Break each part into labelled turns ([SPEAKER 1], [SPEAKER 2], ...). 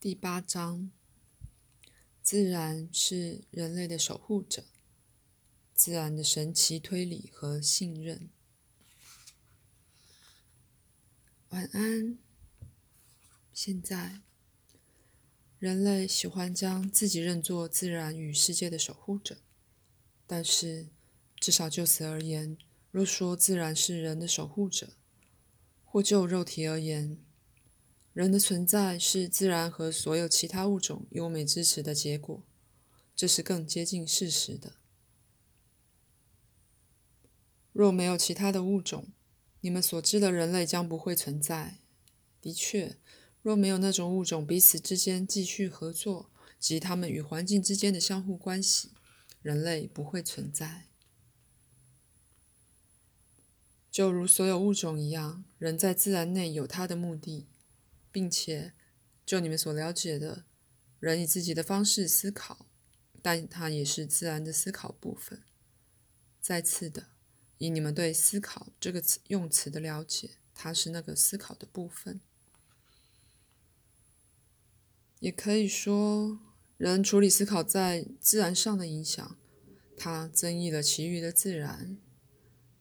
[SPEAKER 1] 第八章：自然是人类的守护者。自然的神奇推理和信任。晚安。现在，人类喜欢将自己认作自然与世界的守护者，但是，至少就此而言，若说自然是人的守护者，或就肉体而言，人的存在是自然和所有其他物种优美支持的结果，这是更接近事实的。若没有其他的物种，你们所知的人类将不会存在。的确，若没有那种物种彼此之间继续合作及它们与环境之间的相互关系，人类不会存在。就如所有物种一样，人在自然内有他的目的，并且，就你们所了解的，人以自己的方式思考，但它也是自然的思考部分。再次的。以你们对“思考”这个词用词的了解，它是那个思考的部分。也可以说，人处理思考在自然上的影响，它增益了其余的自然，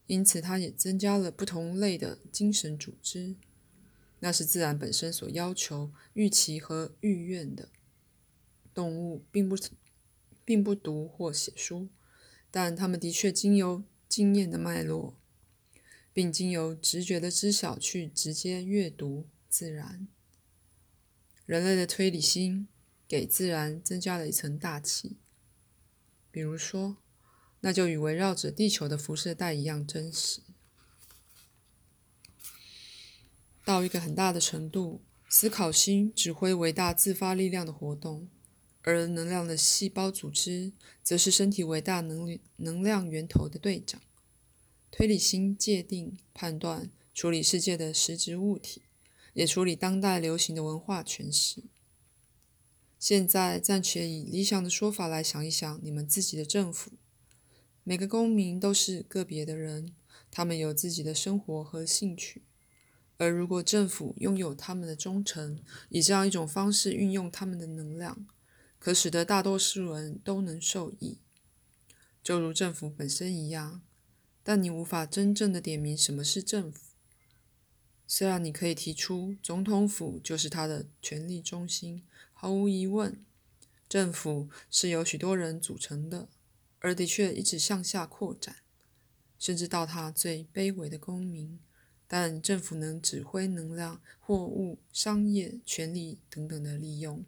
[SPEAKER 1] 因此它也增加了不同类的精神组织。那是自然本身所要求、预期和预愿的。动物并不并不读或写书，但它们的确经由。经验的脉络，并经由直觉的知晓去直接阅读自然。人类的推理心给自然增加了一层大气。比如说，那就与围绕着地球的辐射带一样真实。到一个很大的程度，思考心指挥伟大自发力量的活动，而能量的细胞组织则是身体伟大能能量源头的队长。推理心界定、判断、处理世界的实质物体，也处理当代流行的文化诠释。现在暂且以理想的说法来想一想，你们自己的政府，每个公民都是个别的人，他们有自己的生活和兴趣。而如果政府拥有他们的忠诚，以这样一种方式运用他们的能量，可使得大多数人都能受益，就如政府本身一样。但你无法真正的点明什么是政府。虽然你可以提出总统府就是他的权力中心，毫无疑问，政府是由许多人组成的，而的确一直向下扩展，甚至到他最卑微的公民。但政府能指挥能量、货物、商业、权力等等的利用，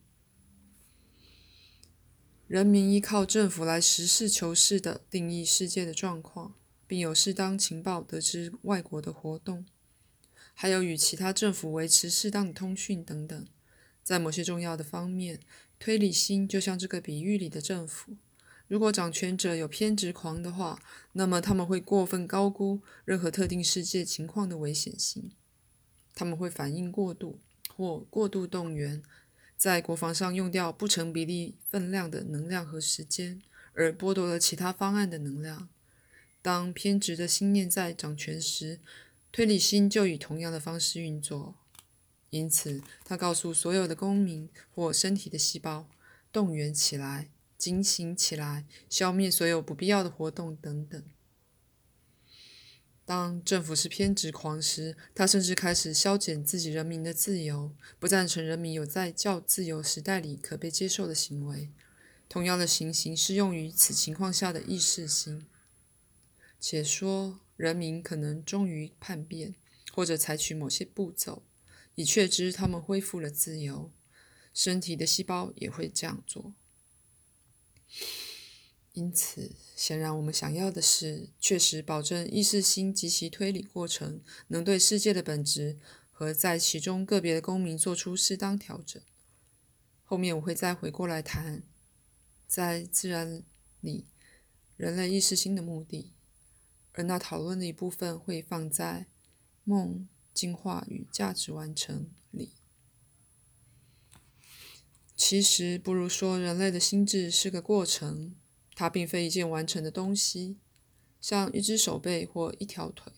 [SPEAKER 1] 人民依靠政府来实事求是的定义世界的状况。并有适当情报得知外国的活动，还有与其他政府维持适当的通讯等等。在某些重要的方面，推理心就像这个比喻里的政府。如果掌权者有偏执狂的话，那么他们会过分高估任何特定世界情况的危险性。他们会反应过度或过度动员，在国防上用掉不成比例分量的能量和时间，而剥夺了其他方案的能量。当偏执的心念在掌权时，推理心就以同样的方式运作。因此，他告诉所有的公民或身体的细胞：动员起来，警醒起来，消灭所有不必要的活动等等。当政府是偏执狂时，他甚至开始削减自己人民的自由，不赞成人民有在较自由时代里可被接受的行为。同样的情形适用于此情况下的意识心。且说，人民可能终于叛变，或者采取某些步骤，以确知他们恢复了自由。身体的细胞也会这样做。因此，显然我们想要的是，确实保证意识心及其推理过程能对世界的本质和在其中个别的公民做出适当调整。后面我会再回过来谈，在自然里人类意识心的目的。而那讨论的一部分会放在梦进化与价值完成里。其实不如说，人类的心智是个过程，它并非一件完成的东西，像一只手背或一条腿，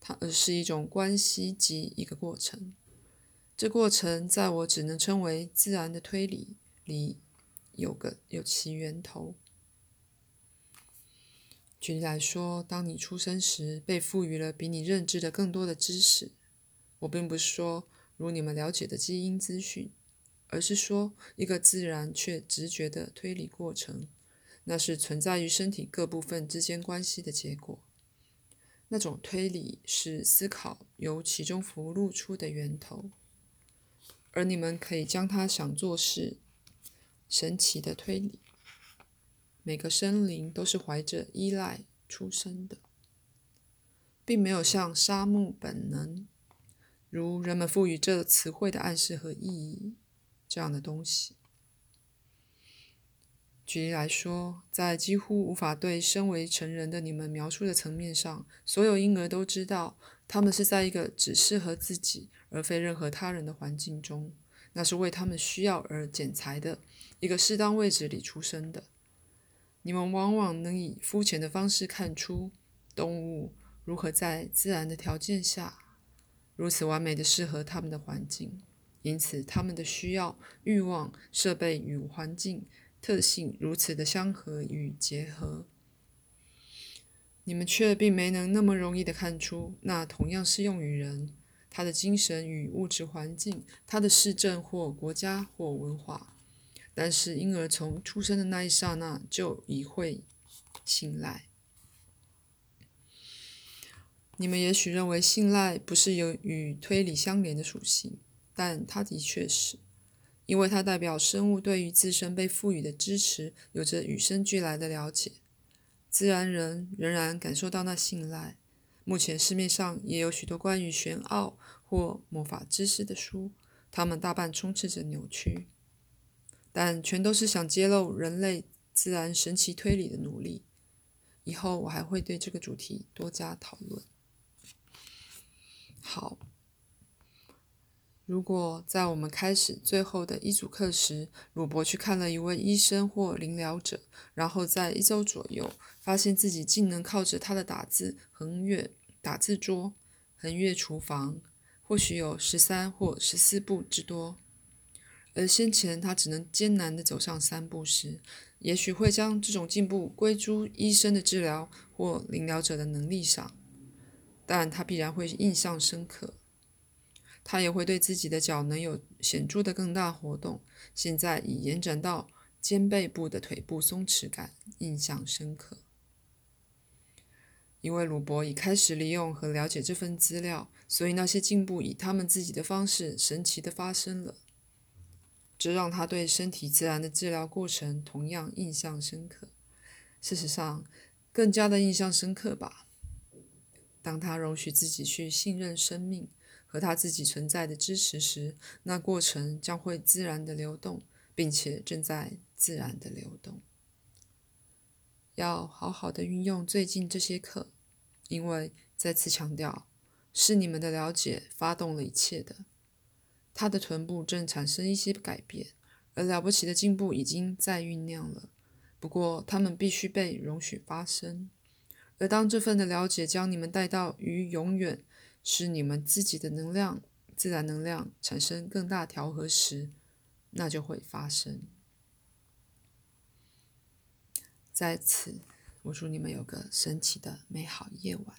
[SPEAKER 1] 它而是一种关系及一个过程。这过程在我只能称为自然的推理里有个有其源头。举例来说，当你出生时被赋予了比你认知的更多的知识，我并不是说如你们了解的基因资讯，而是说一个自然却直觉的推理过程，那是存在于身体各部分之间关系的结果。那种推理是思考由其中浮露出的源头。而你们可以将它想作是神奇的推理。每个生灵都是怀着依赖出生的，并没有像沙漠本能，如人们赋予这词汇的暗示和意义这样的东西。举例来说，在几乎无法对身为成人的你们描述的层面上，所有婴儿都知道，他们是在一个只适合自己。而非任何他人的环境中，那是为他们需要而剪裁的一个适当位置里出生的。你们往往能以肤浅的方式看出动物如何在自然的条件下如此完美的适合他们的环境，因此他们的需要、欲望、设备与环境特性如此的相合与结合。你们却并没能那么容易的看出，那同样适用于人。他的精神与物质环境，他的市政或国家或文化，但是婴儿从出生的那一刹那就已会信赖。你们也许认为信赖不是有与推理相连的属性，但它的确是，因为它代表生物对于自身被赋予的支持有着与生俱来的了解。自然人仍然感受到那信赖。目前市面上也有许多关于玄奥或魔法知识的书，它们大半充斥着扭曲，但全都是想揭露人类自然神奇推理的努力。以后我还会对这个主题多加讨论。好，如果在我们开始最后的一组课时，鲁伯去看了一位医生或灵疗者，然后在一周左右发现自己竟能靠着他的打字横越。打字桌横越厨房，或许有十三或十四步之多。而先前他只能艰难地走上三步时，也许会将这种进步归诸医生的治疗或领疗者的能力上。但他必然会印象深刻。他也会对自己的脚能有显著的更大活动，现在已延展到肩背部的腿部松弛感印象深刻。因为鲁伯已开始利用和了解这份资料，所以那些进步以他们自己的方式神奇地发生了。这让他对身体自然的治疗过程同样印象深刻。事实上，更加的印象深刻吧。当他容许自己去信任生命和他自己存在的支持时，那过程将会自然的流动，并且正在自然的流动。要好好的运用最近这些课。因为再次强调，是你们的了解发动了一切的。他的臀部正产生一些改变，而了不起的进步已经在酝酿了。不过，他们必须被容许发生。而当这份的了解将你们带到于永远，使你们自己的能量、自然能量产生更大调和时，那就会发生。在此。我祝你们有个神奇的美好夜晚。